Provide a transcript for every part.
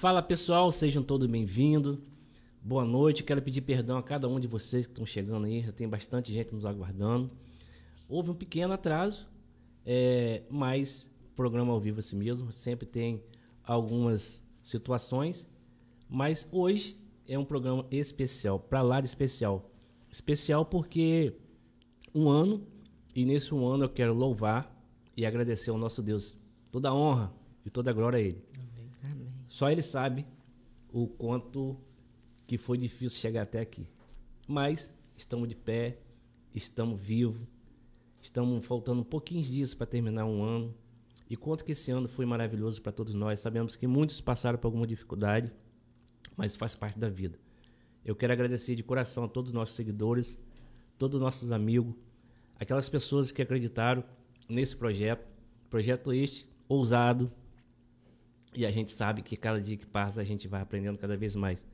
Fala pessoal, sejam todos bem-vindos. Boa noite. Quero pedir perdão a cada um de vocês que estão chegando aí. Já tem bastante gente nos aguardando. Houve um pequeno atraso, é, mas programa ao vivo é assim mesmo. Sempre tem algumas situações, mas hoje é um programa especial, para lá de especial. Especial porque um ano, e nesse um ano eu quero louvar e agradecer ao nosso Deus toda a honra e toda a glória a Ele. Só Ele sabe o quanto que foi difícil chegar até aqui. Mas estamos de pé, estamos vivos, estamos faltando pouquinhos dias para terminar um ano. E quanto que esse ano foi maravilhoso para todos nós. Sabemos que muitos passaram por alguma dificuldade, mas faz parte da vida. Eu quero agradecer de coração a todos os nossos seguidores, todos os nossos amigos, aquelas pessoas que acreditaram nesse projeto. Projeto este ousado. E a gente sabe que cada dia que passa a gente vai aprendendo cada vez mais.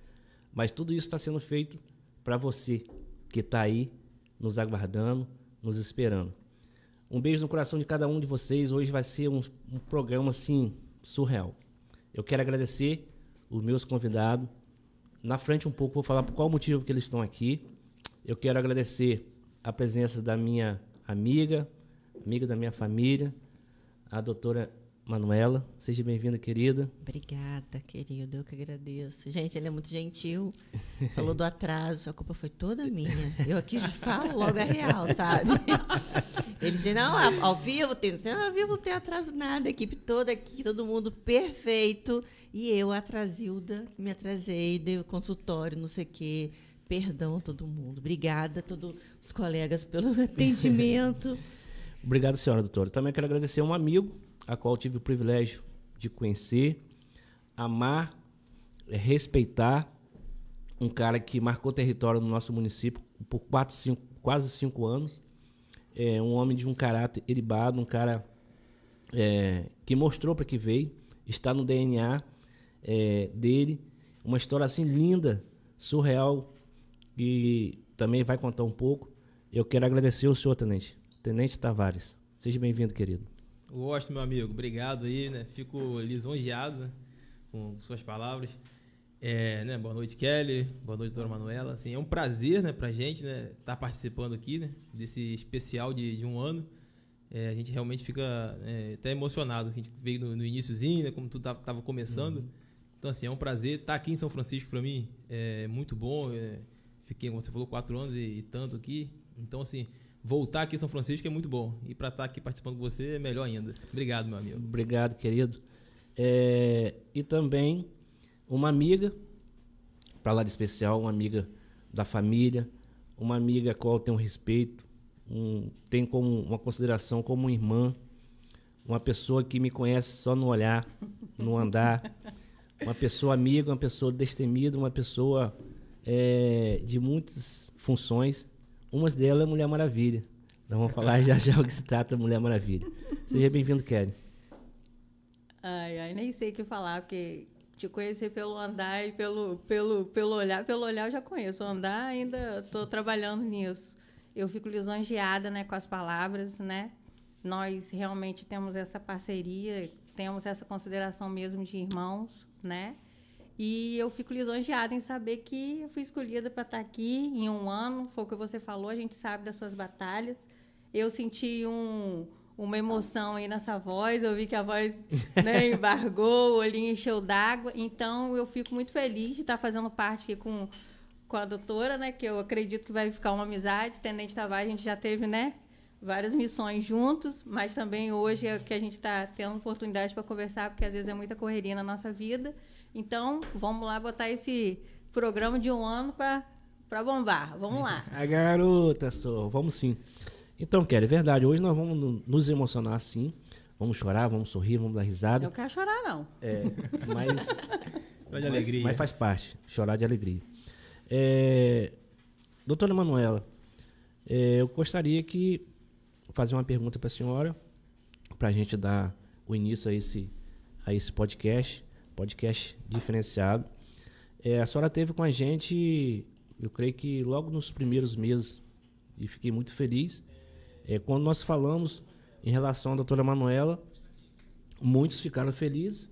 Mas tudo isso está sendo feito para você que está aí nos aguardando, nos esperando. Um beijo no coração de cada um de vocês. Hoje vai ser um, um programa assim surreal. Eu quero agradecer os meus convidados. Na frente um pouco vou falar por qual motivo que eles estão aqui. Eu quero agradecer a presença da minha amiga, amiga da minha família, a doutora Manuela. Seja bem-vinda, querida. Obrigada, querido. Eu que agradeço. Gente, ele é muito gentil. Falou do atraso. A culpa foi toda minha. Eu aqui falo logo a real, sabe? Ele disse, não, ao vivo tem. Ao vivo não tem atraso nada. A equipe toda aqui, todo mundo perfeito. E eu, atrasilda, me atrasei, dei o consultório, não sei o quê. Perdão a todo mundo. Obrigada a todos os colegas pelo atendimento. Obrigado, senhora doutora. Também quero agradecer a um amigo, a qual tive o privilégio de conhecer, amar, eh, respeitar, um cara que marcou território no nosso município por quatro, cinco, quase cinco anos, é um homem de um caráter eribado, um cara é, que mostrou para que veio, está no DNA é, dele, uma história assim linda, surreal, e também vai contar um pouco. Eu quero agradecer o senhor, tenente, tenente Tavares. Seja bem-vindo, querido. Gosto, meu amigo. Obrigado aí, né? Fico lisonjeado né? com suas palavras. É, né? Boa noite, Kelly. Boa noite, doutora Manuela. Assim, é um prazer, né, pra gente, né, estar tá participando aqui, né, desse especial de, de um ano. É, a gente realmente fica é, até emocionado. A gente veio no, no iníciozinho, né, como tudo tava, tava começando. Uhum. Então, assim, é um prazer estar tá aqui em São Francisco para mim. É muito bom. É, fiquei, como você falou, quatro anos e, e tanto aqui. Então, assim, voltar aqui em São Francisco é muito bom. E para estar aqui participando com você é melhor ainda. Obrigado, meu amigo. Obrigado, querido. É, e também uma amiga, para lá de especial, uma amiga da família, uma amiga a qual eu tenho respeito, um, tem como uma consideração como irmã, uma pessoa que me conhece só no olhar, no andar, uma pessoa amiga, uma pessoa destemida, uma pessoa é, de muitas funções uma delas é Mulher Maravilha. Nós vamos falar já já o que se trata Mulher Maravilha. Seja bem-vindo, Kelly. Ai, ai, nem sei o que falar, porque te conhecer pelo andar e pelo, pelo, pelo olhar, pelo olhar eu já conheço. O andar ainda estou trabalhando nisso. Eu fico lisonjeada né, com as palavras, né? Nós realmente temos essa parceria, temos essa consideração mesmo de irmãos, né? E eu fico lisonjeada em saber que eu fui escolhida para estar tá aqui em um ano. Foi o que você falou, a gente sabe das suas batalhas. Eu senti um, uma emoção aí nessa voz, eu vi que a voz né, embargou, o olhinho encheu d'água. Então, eu fico muito feliz de estar fazendo parte aqui com, com a doutora, né? Que eu acredito que vai ficar uma amizade. Tenente Tavares, a gente já teve, né? Várias missões juntos, mas também hoje é que a gente está tendo oportunidade para conversar, porque às vezes é muita correria na nossa vida. Então, vamos lá botar esse programa de um ano para bombar. Vamos lá. A garota, só. Vamos sim. Então, Kelly, é verdade. Hoje nós vamos nos emocionar sim. Vamos chorar, vamos sorrir, vamos dar risada. Eu quero chorar, não. É, mas. Chorar de alegria. Mas faz parte. Chorar de alegria. É, doutora Manuela, é, eu gostaria que fazer uma pergunta para a senhora, para a gente dar o início a esse, a esse podcast podcast diferenciado. É, a senhora teve com a gente, eu creio que logo nos primeiros meses, e fiquei muito feliz. É, quando nós falamos em relação à doutora Manuela, muitos ficaram felizes.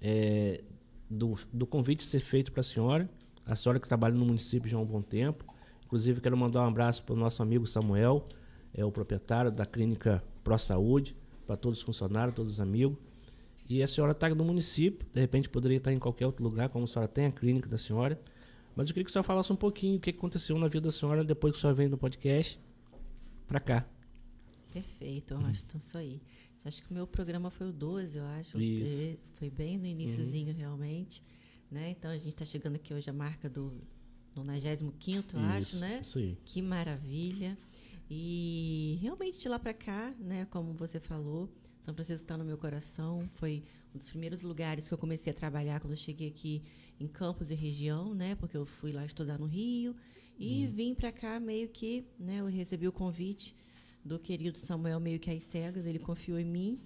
É, do, do convite ser feito para a senhora, a senhora que trabalha no município já há um bom tempo. Inclusive, quero mandar um abraço para o nosso amigo Samuel, é o proprietário da clínica Pro Saúde, para todos os funcionários, todos os amigos. E a senhora está no município, de repente poderia estar em qualquer outro lugar, como a senhora tem a clínica da senhora. Mas eu queria que a senhora falasse um pouquinho o que aconteceu na vida da senhora depois que a senhora veio no podcast para cá. Perfeito, Austin, isso aí. Acho que o meu programa foi o 12, eu acho. Isso. Foi bem no iníciozinho, uhum. realmente. Né? Então a gente está chegando aqui hoje a marca do 95, eu acho, né? Isso aí. Que maravilha. E realmente de lá para cá, né, como você falou, São Francisco está no meu coração. Foi um dos primeiros lugares que eu comecei a trabalhar quando eu cheguei aqui em Campos e região, né? Porque eu fui lá estudar no Rio e uhum. vim para cá meio que, né? Eu recebi o convite do querido Samuel meio que às cegas, ele confiou em mim,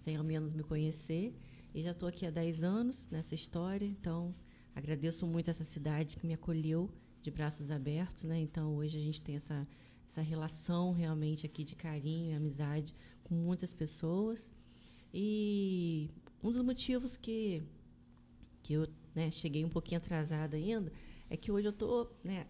sem ao menos me conhecer, e já estou aqui há 10 anos nessa história, então agradeço muito essa cidade que me acolheu de braços abertos, né? Então hoje a gente tem essa essa relação realmente aqui de carinho e amizade com muitas pessoas. E um dos motivos que que eu né, cheguei um pouquinho atrasada ainda é que hoje eu estou né,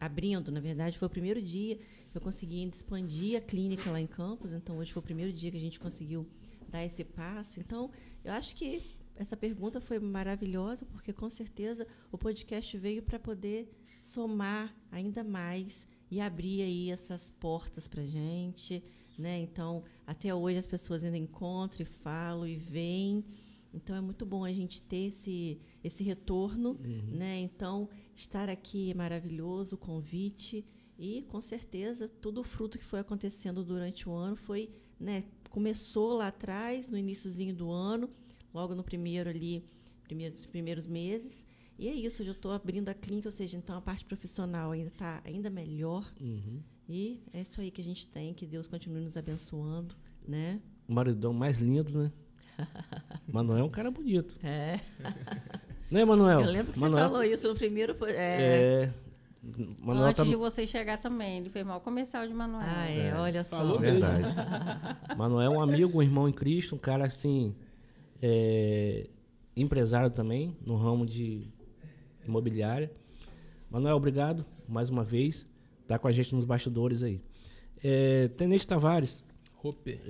abrindo, na verdade, foi o primeiro dia eu consegui expandir a clínica lá em Campos, então hoje foi o primeiro dia que a gente conseguiu dar esse passo. Então, eu acho que essa pergunta foi maravilhosa, porque com certeza o podcast veio para poder somar ainda mais e abrir aí essas portas para gente, né? Então, até hoje as pessoas ainda encontram e falam e veem. Então, é muito bom a gente ter esse, esse retorno, uhum. né? Então, estar aqui é maravilhoso, o convite. E com certeza todo o fruto que foi acontecendo durante o ano foi, né, começou lá atrás, no iníciozinho do ano, logo no primeiro ali, primeiros, primeiros meses. E é isso, eu estou abrindo a clínica, ou seja, então a parte profissional ainda está ainda melhor. Uhum. E é isso aí que a gente tem, que Deus continue nos abençoando, né? O maridão mais lindo, né? Manuel é um cara bonito. É. Né, Manuel? Eu lembro que Manuel você falou isso no primeiro. É. é Manuel Antes tá... de você chegar também, ele fez mal comercial de Manuel. Ah, é, é. olha só. Falou Verdade. Manuel é um amigo, um irmão em Cristo, um cara assim, é, empresário também, no ramo de imobiliária. Manuel, obrigado mais uma vez. Tá com a gente nos bastidores aí. É, Tenente Tavares. Ope.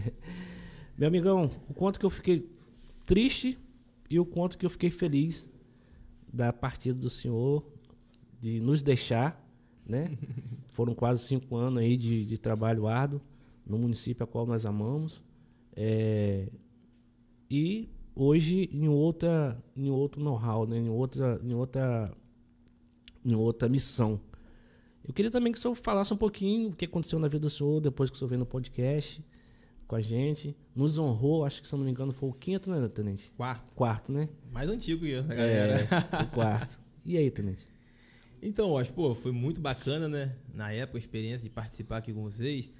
Meu amigão, o quanto que eu fiquei triste e o quanto que eu fiquei feliz da partida do senhor de nos deixar, né? Foram quase cinco anos aí de, de trabalho árduo no município a qual nós amamos. É, e hoje em outra, em outro know-how, né? em outra, em outra, em outra missão. Eu queria também que o senhor falasse um pouquinho o que aconteceu na vida do senhor depois que o senhor veio no podcast com a gente. Nos honrou, acho que se eu não me engano foi o quinto, né, Tenente? Quarto. Quarto, né? Mais antigo que eu, né, galera. É, o quarto. E aí, Tenente? Então, acho, pô, foi muito bacana, né? Na época, a experiência de participar aqui com vocês.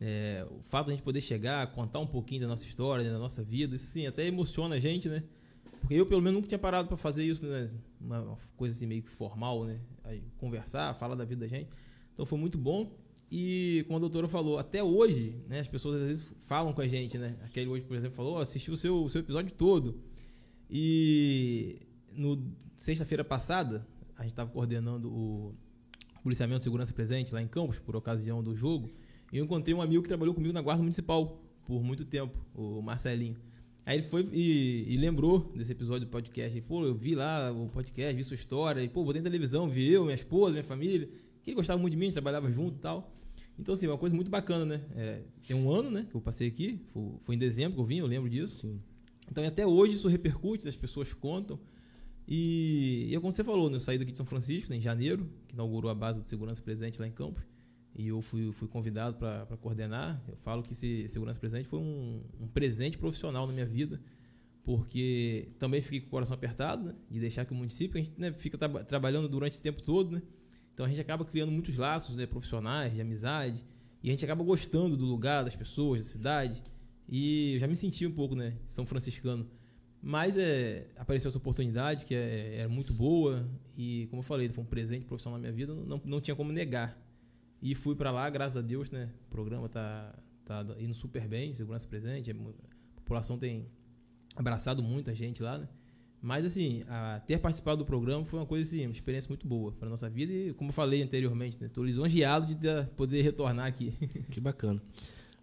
É, o fato de a gente poder chegar, contar um pouquinho da nossa história, né, da nossa vida, isso sim, até emociona a gente, né? Porque eu, pelo menos, nunca tinha parado para fazer isso, né? Uma coisa assim meio que formal, né? Aí, conversar, falar da vida da gente. Então foi muito bom. E como a doutora falou, até hoje, né, as pessoas às vezes falam com a gente, né? Aquele hoje, por exemplo, falou, oh, assistiu o seu, o seu episódio todo. E no sexta-feira passada, a gente estava coordenando o policiamento de segurança presente lá em Campos, por ocasião do jogo, e eu encontrei um amigo que trabalhou comigo na Guarda Municipal por muito tempo, o Marcelinho. Aí ele foi e, e lembrou desse episódio do podcast. Ele, pô, eu vi lá o podcast, vi sua história, e, pô, botei na televisão, vi eu, minha esposa, minha família, que ele gostava muito de mim, a gente trabalhava junto e tal. Então, assim, uma coisa muito bacana, né? É, tem um ano, né, que eu passei aqui, foi, foi, em dezembro que eu vim, eu lembro disso. Sim. Então, até hoje isso repercute, as pessoas contam. E, e é como você falou, né, eu saí daqui de São Francisco né, em janeiro, que inaugurou a base de segurança presente lá em Campos, e eu fui, fui convidado para coordenar. Eu falo que esse segurança presente foi um, um, presente profissional na minha vida, porque também fiquei com o coração apertado, né, de deixar que o município, a gente né, fica tra trabalhando durante esse tempo todo, né, então a gente acaba criando muitos laços né, profissionais, de amizade, e a gente acaba gostando do lugar, das pessoas, da cidade. E eu já me senti um pouco, né, São Franciscano. Mas é, apareceu essa oportunidade que é, era muito boa e, como eu falei, foi um presente profissional na minha vida, não, não tinha como negar. E fui para lá, graças a Deus, né? O programa tá, tá indo super bem, segurança presente, a população tem abraçado muita gente lá, né? Mas, assim, a- ter participado do programa foi uma coisa, assim, uma experiência muito boa para nossa vida. E, como eu falei anteriormente, né? Tô lisonjeado de ter- poder retornar aqui. Que bacana.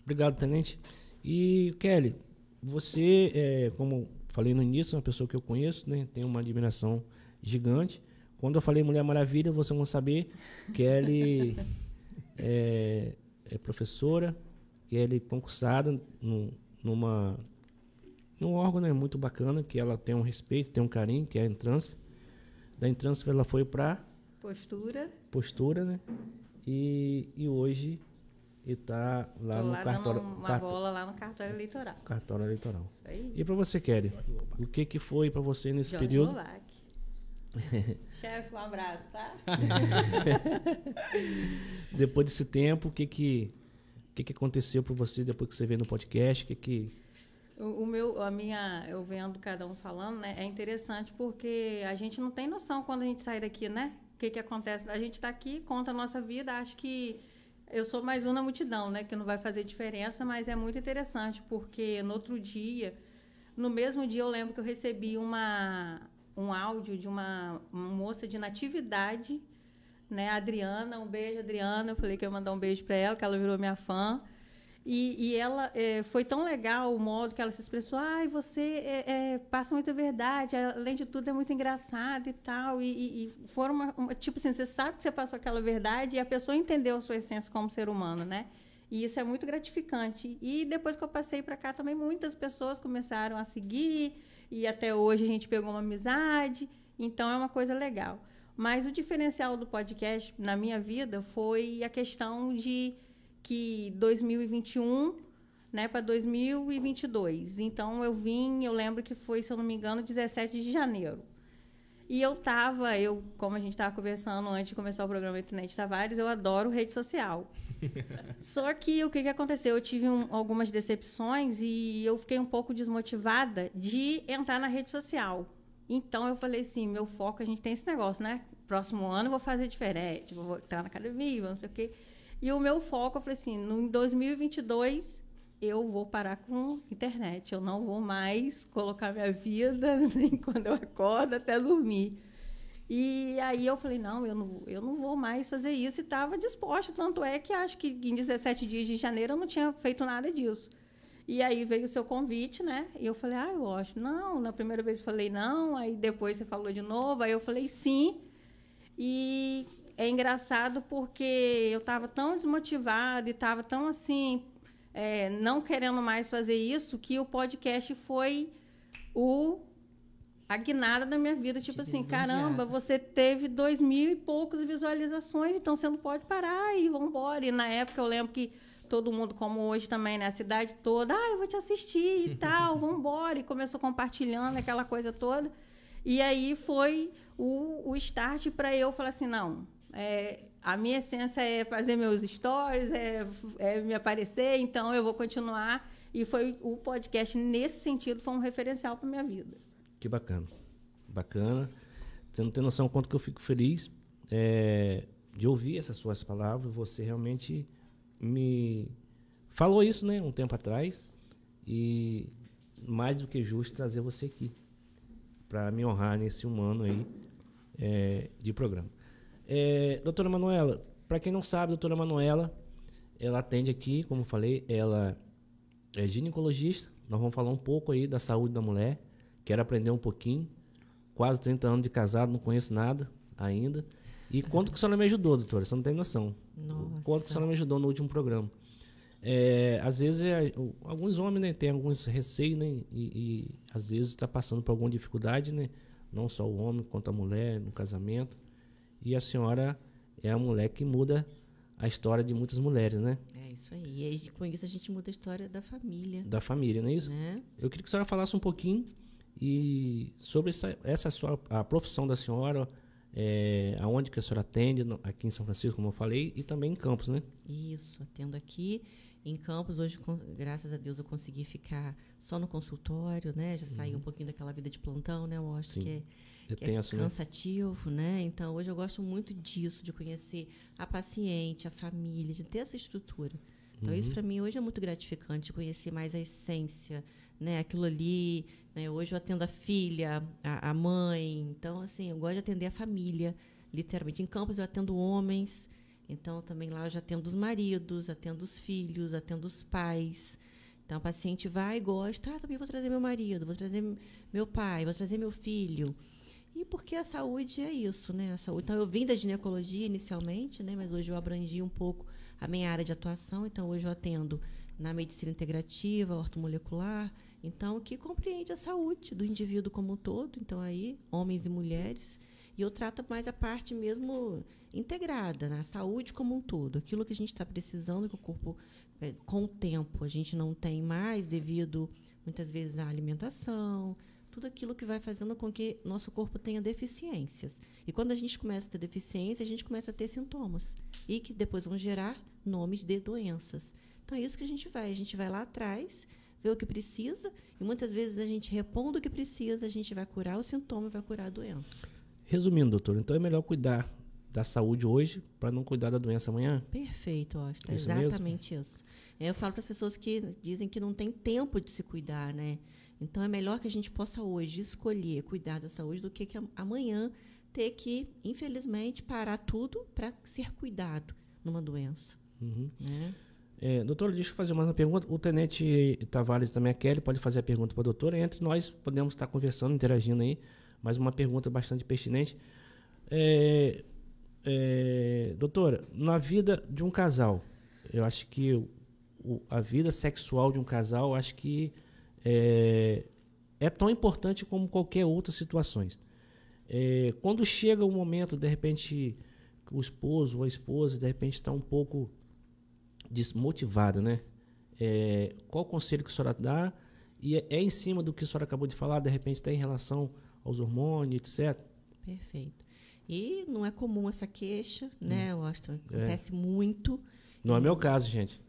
Obrigado, Tenente. E, Kelly, você, é, como falei no início, é uma pessoa que eu conheço, né? Tenho uma admiração gigante. Quando eu falei Mulher Maravilha, vocês vão saber. Kelly é, é professora, Kelly concursada num, numa, num órgão né, muito bacana, que ela tem um respeito, tem um carinho, que é a Entransfer. Da Entransfer ela foi para Postura. postura, né? E, e hoje está lá Tô no lá cartório, dando uma carto- bola lá no cartório eleitoral. cartório eleitoral. Isso aí. E para você, Kelly, o que que foi para você nesse Jorge período? Novak. Chefe, um abraço, tá? Depois desse tempo, o que que o que que aconteceu para você depois que você veio no podcast? O que que O, o meu, a minha, eu vendo cada um falando, né? É interessante porque a gente não tem noção quando a gente sai daqui, né? O que que acontece? A gente está aqui, conta a nossa vida, acho que eu sou mais um na multidão, né? Que não vai fazer diferença, mas é muito interessante porque no outro dia, no mesmo dia eu lembro que eu recebi uma um áudio de uma, uma moça de natividade, né? Adriana, um beijo, Adriana. Eu falei que ia mandar um beijo para ela, que ela virou minha fã. E, e ela eh, foi tão legal o modo que ela se expressou. Ai, você eh, eh, passa muita verdade, além de tudo é muito engraçado e tal. E, e, e foram uma, uma- tipo assim, você sabe que você passou aquela verdade e a pessoa entendeu a sua essência como ser humano, né? E isso é muito gratificante. E depois que eu passei para cá também muitas pessoas começaram a seguir e até hoje a gente pegou uma amizade. Então é uma coisa legal. Mas o diferencial do podcast na minha vida foi a questão de que 2021 né, para 2022. Então eu vim, eu lembro que foi, se eu não me engano, 17 de janeiro. E eu tava, eu, como a gente estava conversando antes de começar o programa Internet Tavares, eu adoro rede social. Só que o que, que aconteceu? Eu tive um- algumas decepções e eu fiquei um pouco desmotivada de entrar na rede social. Então eu falei assim, meu foco, a gente tem esse negócio, né? Próximo ano eu vou fazer diferente, vou entrar na academia, não sei o quê. E o meu foco, eu falei assim, no, em 2022 eu vou parar com internet. Eu não vou mais colocar minha vida nem quando eu acordo até dormir. E aí eu falei, não, eu não, eu não vou mais fazer isso. E estava disposta. Tanto é que acho que em 17 dias de janeiro eu não tinha feito nada disso. E aí veio o seu convite, né? E eu falei, ah, eu acho. Não, na primeira vez eu falei não, aí depois você falou de novo, aí eu falei sim. E é engraçado porque eu estava tão desmotivada e estava tão assim, é, não querendo mais fazer isso, que o podcast foi o a guinada da minha vida. Tipo assim, caramba, você teve dois mil e poucos visualizações, então você não pode parar e vambora. E na época eu lembro que todo mundo, como hoje também, né? A cidade toda, ah, eu vou te assistir e tal, vambora. E começou compartilhando aquela coisa toda. E aí foi o, o start para eu falar assim, não, é, a minha essência é fazer meus stories, é, é me aparecer, então eu vou continuar. E foi o podcast, nesse sentido, foi um referencial para minha vida. Que bacana. Bacana. Você não tem noção o quanto que eu fico feliz é, de ouvir essas suas palavras. Você realmente me falou isso, né, um tempo atrás. E mais do que justo trazer você aqui para me honrar nesse humano aí é, de programa. É, doutora Manuela, para quem não sabe, doutora Manuela, ela atende aqui, como eu falei, ela é ginecologista. Nós vamos falar um pouco aí da saúde da mulher. Quero aprender um pouquinho. Quase 30 anos de casado, não conheço nada ainda. E quanto que a senhora me ajudou, doutora? Você não tem noção. Nossa. Quanto que a senhora me ajudou no último programa. É, às vezes, é, alguns homens né, têm alguns receios, né? E, e às vezes está passando por alguma dificuldade, né? Não só o homem, quanto a mulher no casamento. E a senhora é a mulher que muda a história de muitas mulheres, né? É isso aí. E aí, com isso a gente muda a história da família, Da família, não é isso? né? Eu queria que a senhora falasse um pouquinho e sobre essa, essa sua a profissão da senhora, é, aonde que a senhora atende, aqui em São Francisco, como eu falei, e também em Campos, né? Isso, atendo aqui em Campos. Hoje, com- graças a Deus, eu consegui ficar só no consultório, né? Já saí um pouquinho daquela vida de plantão, né? Eu acho Sim. que é, É a senhora. cansativo, né? Então, hoje eu gosto muito disso, de conhecer a paciente, a família, de ter essa estrutura. Então, isso para mim hoje é muito gratificante, conhecer mais a essência, né? Aquilo ali. Né? Hoje eu atendo a filha, a, a mãe. Então, assim, eu gosto de atender a família, literalmente. Em Campos eu atendo homens. Então, também lá eu já atendo os maridos, atendo os filhos, atendo os pais. Então, a paciente vai e gosta. Ah, também vou trazer meu marido, vou trazer meu pai, vou trazer meu filho. E porque a saúde é isso, né? A saúde. Então, eu vim da ginecologia inicialmente, né? Mas hoje eu abrangi um pouco a minha área de atuação. Então, hoje eu atendo na medicina integrativa, ortomolecular. Então, que compreende a saúde do indivíduo como um todo. Então, aí, homens e mulheres. E eu trato mais a parte mesmo integrada, né? a saúde como um todo. Aquilo que a gente está precisando, que o corpo, é, com o tempo, a gente não tem mais devido, muitas vezes, à alimentação, tudo aquilo que vai fazendo com que nosso corpo tenha deficiências. E quando a gente começa a ter deficiência, a gente começa a ter sintomas. E que depois vão gerar nomes de doenças. Então é isso que a gente vai. A gente vai lá atrás, vê o que precisa, e muitas vezes a gente repondo o que precisa, a gente vai curar o sintoma, vai curar a doença. Resumindo, doutor, então é melhor cuidar da saúde hoje para não cuidar da doença amanhã? Perfeito, Osta. Isso exatamente mesmo? isso. Eu falo para as pessoas que dizem que não tem tempo de se cuidar, né? Então é melhor que a gente possa hoje escolher cuidar da saúde do que, que amanhã ter que, infelizmente, parar tudo para ser cuidado numa doença. Uhum. Né? É, doutora, deixa eu fazer mais uma pergunta. O tenente Tavares também, a Kelly, pode fazer a pergunta para a doutora. Entre nós podemos estar conversando, interagindo aí. Mais uma pergunta bastante pertinente. É, é, doutora, na vida de um casal, eu acho que o, a vida sexual de um casal, acho que é, é tão importante como qualquer outra situações. É, quando chega o um momento, de repente, o esposo ou a esposa, de repente, está um pouco desmotivada, né? É, qual o conselho que a senhora dá? E é, é, em cima do que a senhora acabou de falar, de repente, está em relação aos hormônios, etc. Perfeito. E não é comum essa queixa, né? Hum. Eu acho que acontece é. muito. Não é meu caso, gente.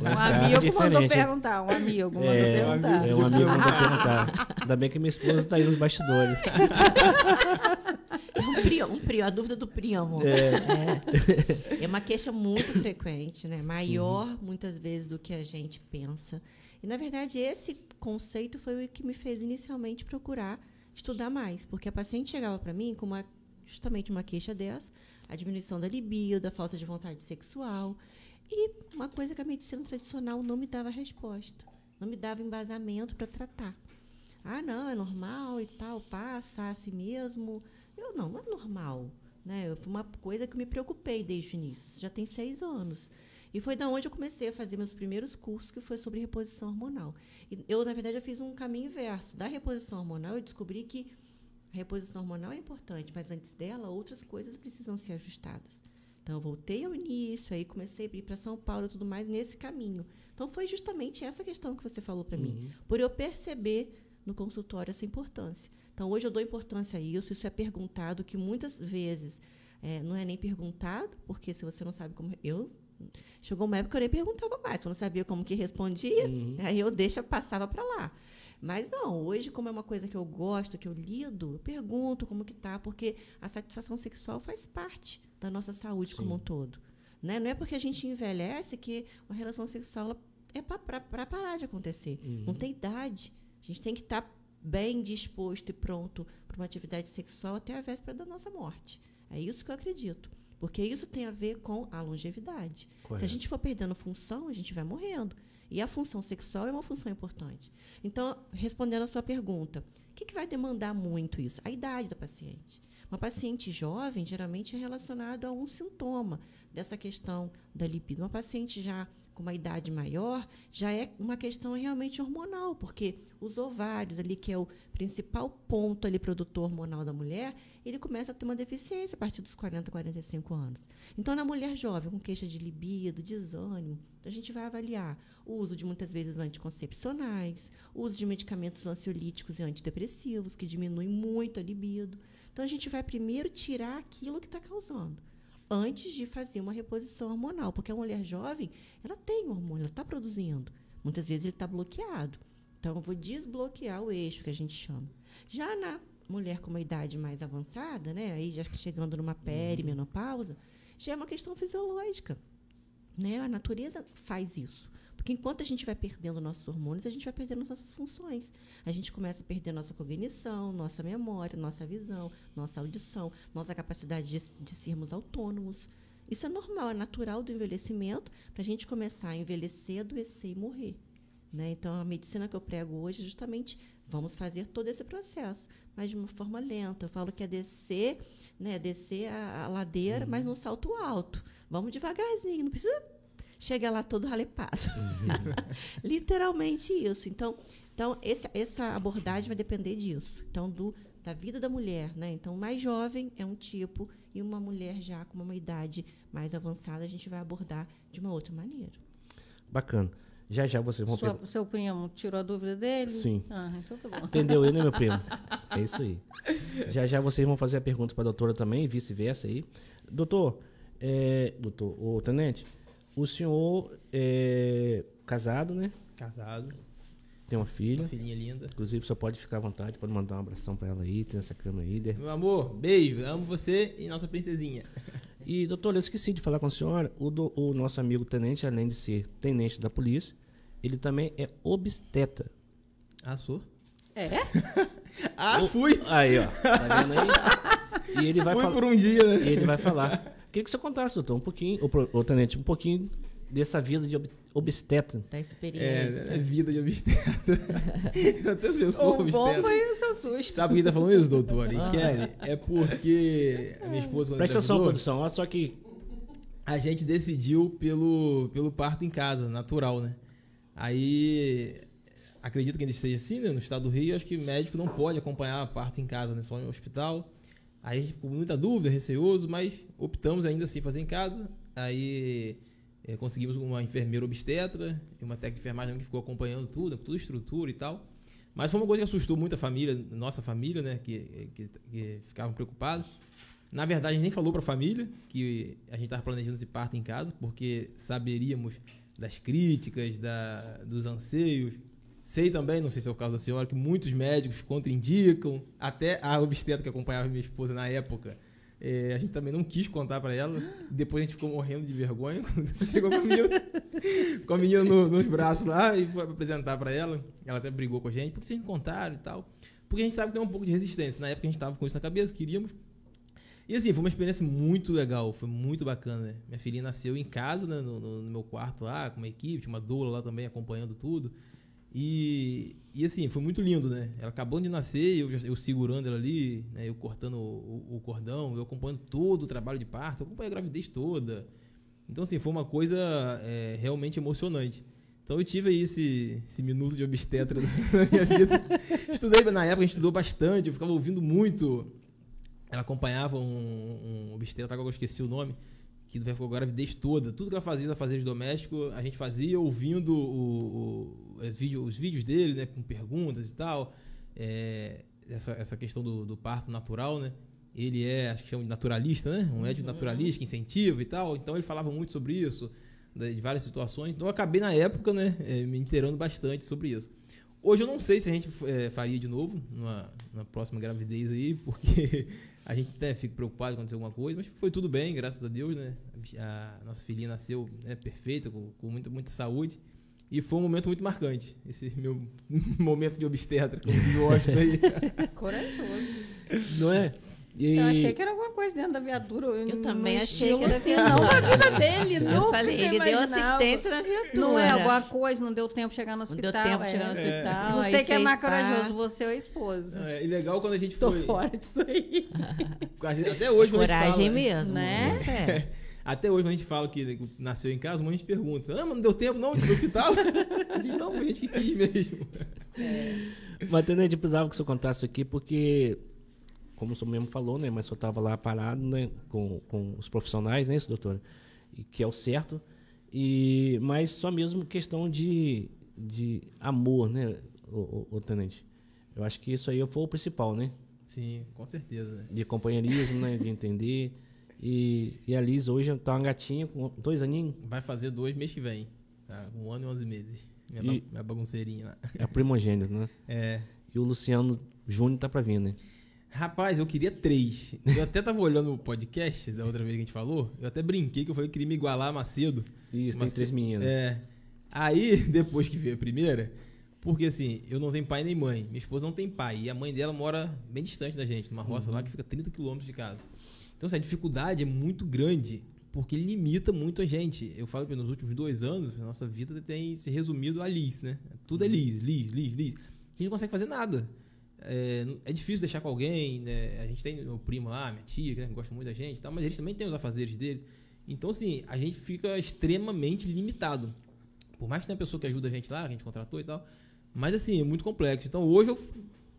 Um amigo mandou perguntar, um amigo mandou é, perguntar. É, um amigo mandou perguntar. Ainda bem que minha esposa está aí nos bastidores. É um primo, um primo, a dúvida do primo. É. é. é uma queixa muito frequente, né? Maior, uhum. muitas vezes, do que a gente pensa. E, na verdade, esse conceito foi o que me fez inicialmente procurar estudar mais. Porque a paciente chegava para mim com uma, justamente uma queixa dessa, a diminuição da libido, da falta de vontade sexual. E uma coisa que a medicina tradicional não me dava resposta, não me dava embasamento para tratar. Ah, não, é normal e tal, passa a si mesmo. Eu não, não é normal. Né? Foi uma coisa que me preocupei desde o início. Já tem seis anos. E foi da onde eu comecei a fazer meus primeiros cursos, que foi sobre reposição hormonal. E eu, na verdade, eu fiz um caminho inverso. Da reposição hormonal, eu descobri que a reposição hormonal é importante, mas antes dela, outras coisas precisam ser ajustadas. Então, eu voltei ao início, aí comecei a ir para São Paulo e tudo mais nesse caminho. Então, foi justamente essa questão que você falou para uhum. mim. Por eu perceber no consultório essa importância. Então, hoje eu dou importância a isso, isso é perguntado, que muitas vezes é, não é nem perguntado, porque se você não sabe como. Eu. Chegou uma época que eu nem perguntava mais, porque eu não sabia como que respondia, uhum. aí eu deixa, passava para lá. Mas não, hoje, como é uma coisa que eu gosto, que eu lido, eu pergunto como que tá, porque a satisfação sexual faz parte da nossa saúde Sim. como um todo. Né? Não é porque a gente envelhece que uma relação sexual é para parar de acontecer. Uhum. Não tem idade. A gente tem que estar tá bem disposto e pronto para uma atividade sexual até a véspera da nossa morte. É isso que eu acredito. Porque isso tem a ver com a longevidade. Correto. Se a gente for perdendo função, a gente vai morrendo. E a função sexual é uma função importante. Então, respondendo a sua pergunta, o que, que vai demandar muito isso? A idade da paciente. Uma paciente jovem geralmente é relacionado a um sintoma dessa questão da libido. Uma paciente já com uma idade maior, já é uma questão realmente hormonal, porque os ovários ali, que é o principal ponto ali produtor hormonal da mulher, ele começa a ter uma deficiência a partir dos 40, 45 anos. Então, na mulher jovem, com queixa de libido, desânimo, a gente vai avaliar o uso de muitas vezes anticoncepcionais, o uso de medicamentos ansiolíticos e antidepressivos, que diminuem muito a libido. Então, a gente vai primeiro tirar aquilo que está causando antes de fazer uma reposição hormonal, porque a mulher jovem, ela tem hormônio, ela está produzindo. Muitas vezes ele está bloqueado. Então, eu vou desbloquear o eixo que a gente chama. Já na mulher com uma idade mais avançada, né, aí já chegando numa perimenopausa, já é uma questão fisiológica. Né? A natureza faz isso. Porque enquanto a gente vai perdendo nossos hormônios, a gente vai perdendo nossas funções. A gente começa a perder nossa cognição, nossa memória, nossa visão, nossa audição, nossa capacidade de, de sermos autônomos. Isso é normal, é natural do envelhecimento para a gente começar a envelhecer, adoecer e morrer. Né? Então, a medicina que eu prego hoje é justamente vamos fazer todo esse processo, mas de uma forma lenta. Eu falo que é descer, né, descer a, a ladeira, uhum. mas num salto alto. Vamos devagarzinho, não precisa chega lá todo ralepado. Uhum. Literalmente isso. Então, então esse, essa abordagem vai depender disso. Então, do, da vida da mulher, né? Então, mais jovem é um tipo e uma mulher já com uma idade mais avançada a gente vai abordar de uma outra maneira. Bacana. Já já vocês vão Sua, Seu primo tirou a dúvida dele? Sim. Ah, então tá bom. Entendeu ele, né, meu primo? É isso aí. Já já vocês vão fazer a pergunta para a doutora também, vice-versa aí. Doutor, é, doutor, o tenente, o senhor é casado, né? Casado. Tem uma filha. Uma filhinha linda. Inclusive, só pode ficar à vontade, pode mandar um abração pra ela aí, tem essa cama aí. Meu amor, beijo, amo você e nossa princesinha. E, doutor, eu esqueci de falar com a senhora, o, do, o nosso amigo tenente, além de ser tenente da polícia, ele também é obstetra. Ah, sou? É? ah, fui! Aí, ó. Tá vendo aí? E ele vai fui por um dia, né? E ele vai falar. Queria que você contasse, doutor, um pouquinho, o, o tenente, um pouquinho dessa vida de ob, obstetra. Da experiência. É, é vida de obstetra. Até eu sou o obstetra. bom foi isso, susto. Sabe por que tá falando isso, doutor? Ah. Kelly? É porque a minha esposa... Presta atenção, produção, olha só que... A gente decidiu pelo, pelo parto em casa, natural, né? Aí acredito que ainda esteja assim, né? No estado do Rio, acho que médico não pode acompanhar a parto em casa, né? Só em hospital. Aí a gente ficou com muita dúvida, receoso, mas optamos ainda assim fazer em casa. Aí é, conseguimos uma enfermeira obstetra e uma técnica de enfermagem que ficou acompanhando tudo, toda a estrutura e tal. Mas foi uma coisa que assustou muito a família, nossa família, né? Que, que, que ficavam preocupados. Na verdade, a gente nem falou para a família que a gente estava planejando esse parto em casa, porque saberíamos das críticas, da, dos anseios, Sei também, não sei se é o caso da senhora, que muitos médicos contraindicam, até a obstetra que acompanhava minha esposa na época. É, a gente também não quis contar para ela. Depois a gente ficou morrendo de vergonha quando chegou com a menina, com a menina no, nos braços lá e foi apresentar para ela. Ela até brigou com a gente, porque vocês não contaram e tal. Porque a gente sabe que tem um pouco de resistência. Na época a gente estava com isso na cabeça, queríamos. E assim, foi uma experiência muito legal, foi muito bacana. Né? Minha filhinha nasceu em casa, né, no, no, no meu quarto lá, com uma equipe, tinha uma doula lá também acompanhando tudo. E, e assim, foi muito lindo, né? Ela acabou de nascer, eu, eu segurando ela ali, né? eu cortando o, o, cordão, eu acompanhando todo o trabalho de parto, eu acompanhei a gravidez toda. Então, assim, foi uma coisa é, realmente emocionante. Então, eu tive aí esse, esse minuto de obstetra na minha vida. Estudei, na época, a gente estudou bastante, eu ficava ouvindo muito. Ela acompanhava um, um obstetra, agora eu esqueci o nome que ficou a gravidez toda, tudo que ela fazia, ela fazia de doméstico, a gente fazia ouvindo o, o, os, vídeos, os vídeos dele, né, com perguntas e tal. É, essa, essa questão do, do, parto natural, né? Ele é, acho que chama de naturalista, né? Um médico uhum. naturalista que incentiva e tal. Então ele falava muito sobre isso, de várias situações. Então eu acabei na época, né, é, me inteirando bastante sobre isso. Hoje eu não sei se a gente é, faria de novo numa, na próxima gravidez aí, porque a gente até fica preocupado quando acontecer alguma coisa, mas foi tudo bem, graças a Deus, né? A nossa filhinha nasceu né, perfeita, com, com, muita, muita saúde. E foi um momento muito marcante, esse meu momento de obstetra, como eu gosto aí. Corajoso. Não é? E... Eu achei que era coisa dentro da viatura. Eu também achei que era assim, não na vida dele. Eu nunca falei, ele deu assistência na viatura. Não é alguma coisa, não deu tempo de chegar no hospital. Não deu tempo de chegar no é. hospital. Você que é mais corajoso, você é o esposo. É, e legal quando a gente foi... Tô fora disso aí. Até hoje, quando Coragem a gente fala, mesmo. Né? É. Até hoje, quando a gente fala que nasceu em casa, a gente pergunta: Ah, mas não deu tempo não de ir pro hospital? a gente não, a gente que quis mesmo. É. Mas, Tenente, precisava que você contasse aqui, porque como o senhor mesmo falou, né? Mas só estava lá parado, né? Com, com os profissionais, né, isso, doutora? E que é o certo. E, mas só mesmo questão de, de amor, né, o, o, o tenente? Eu acho que isso aí foi o principal, né? Sim, com certeza. Né? De companheirismo, né? De entender. E, e a Liz hoje tá uma gatinha com dois aninhos. Vai fazer dois mês que vem. Tá? Um ano e onze meses. Minha, minha bagunceirinha lá. É a primogênita, né? É. E o Luciano Júnior tá pra vir, né? Rapaz, eu queria três. Eu até tava olhando o podcast da outra vez que a gente falou. Eu até brinquei que eu falei que queria me igualar a Macedo. Isso, tem Mace- três meninas. É. Aí, depois que veio a primeira, porque assim, eu não tenho pai nem mãe. Minha esposa não tem pai. E a mãe dela mora bem distante da gente, numa roça lá que fica 30 quilômetros de casa. Então, assim, a dificuldade é muito grande, porque limita muito a gente. Eu falo que nos últimos dois anos, a nossa vida tem se resumido a Liz, né? Tudo é Liz, Liz, Liz, Liz. A gente não consegue fazer nada. É, é difícil deixar com alguém, né? A gente tem meu primo lá, minha tia, que né, gosta muito da gente e tal, mas eles também têm os afazeres deles. Então, assim, a gente fica extremamente limitado. Por mais que tenha pessoa que ajuda a gente lá, que a gente contratou e tal. Mas, assim, é muito complexo. Então, hoje eu,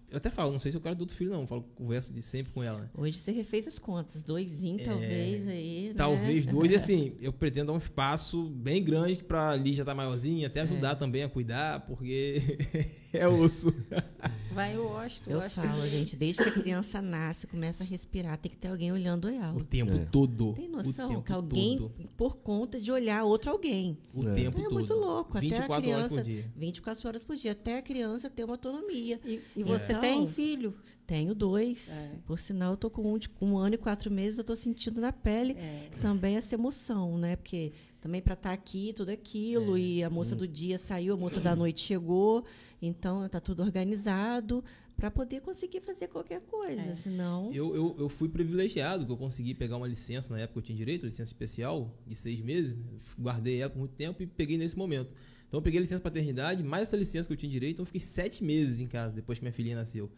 eu até falo, não sei se eu quero do outro filho, não. Eu falo, converso de sempre com ela, né? Hoje você refez as contas. Doisinho, talvez, aí. né? Talvez dois, e assim, eu pretendo dar um espaço bem grande pra Liz já tá maiorzinha, até ajudar também a cuidar, porque é osso. Vai o Osto. Eu o falo, gente, desde que a criança nasce, começa a respirar, tem que ter alguém olhando O ela. tempo É. todo. Tem o noção que alguém, todo. por conta de olhar outro alguém. O É. tempo É todo. muito louco. Até a 24 horas criança, por dia. 24 horas por dia, até a criança ter uma autonomia. E, e você Então, tem filho? Tenho dois. É. Por sinal, eu tô com um, de- com um ano e quatro meses, eu tô sentindo na pele É. também essa emoção, né? Porque também para estar aqui, tudo aquilo, É. e a moça do dia saiu, a moça da noite chegou, então tá tudo organizado para poder conseguir fazer qualquer coisa, É. senão Eu, eu, eu fui privilegiado, porque eu consegui pegar uma licença, na época eu tinha direito, licença especial, de seis meses, guardei ela por muito tempo e peguei nesse momento. Então eu peguei a licença paternidade, mais essa licença que eu tinha direito, então eu fiquei sete meses em casa, depois que minha filhinha nasceu.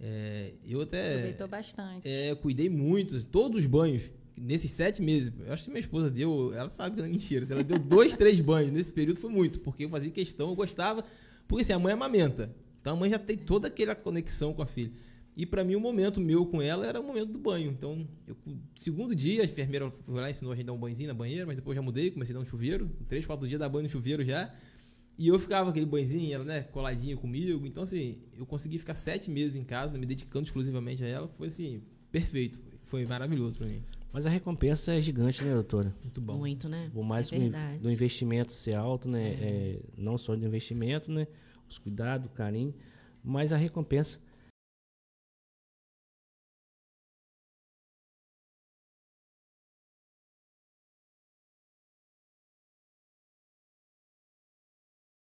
É, eu até Aproveitou bastante. é, cuidei muito, todos os banhos, nesses sete meses. Eu acho que minha esposa deu, ela sabe que não é mentira, se ela deu dois, três banhos nesse período foi muito, porque eu fazia questão, eu gostava, porque assim, a mãe amamenta, então a mãe já tem toda aquela conexão com a filha. E pra mim o momento meu com ela era o momento do banho. Então, eu, segundo dia, a enfermeira foi lá ensinou a gente a dar um banhozinho na banheira, mas depois já mudei, comecei a dar um chuveiro, três, quatro dias dar banho no chuveiro já. E eu ficava aquele banhozinho, ela, né, coladinha comigo. Então, assim, eu consegui ficar sete meses em casa, me dedicando exclusivamente a ela. Foi, assim, perfeito. Foi maravilhoso pra mim. Mas a recompensa é gigante, né, doutora? Muito bom. muito, né? Por mais é do in- verdade. do investimento ser alto, né? é, não só do investimento, né? Os cuidados, o carinho, mas a recompensa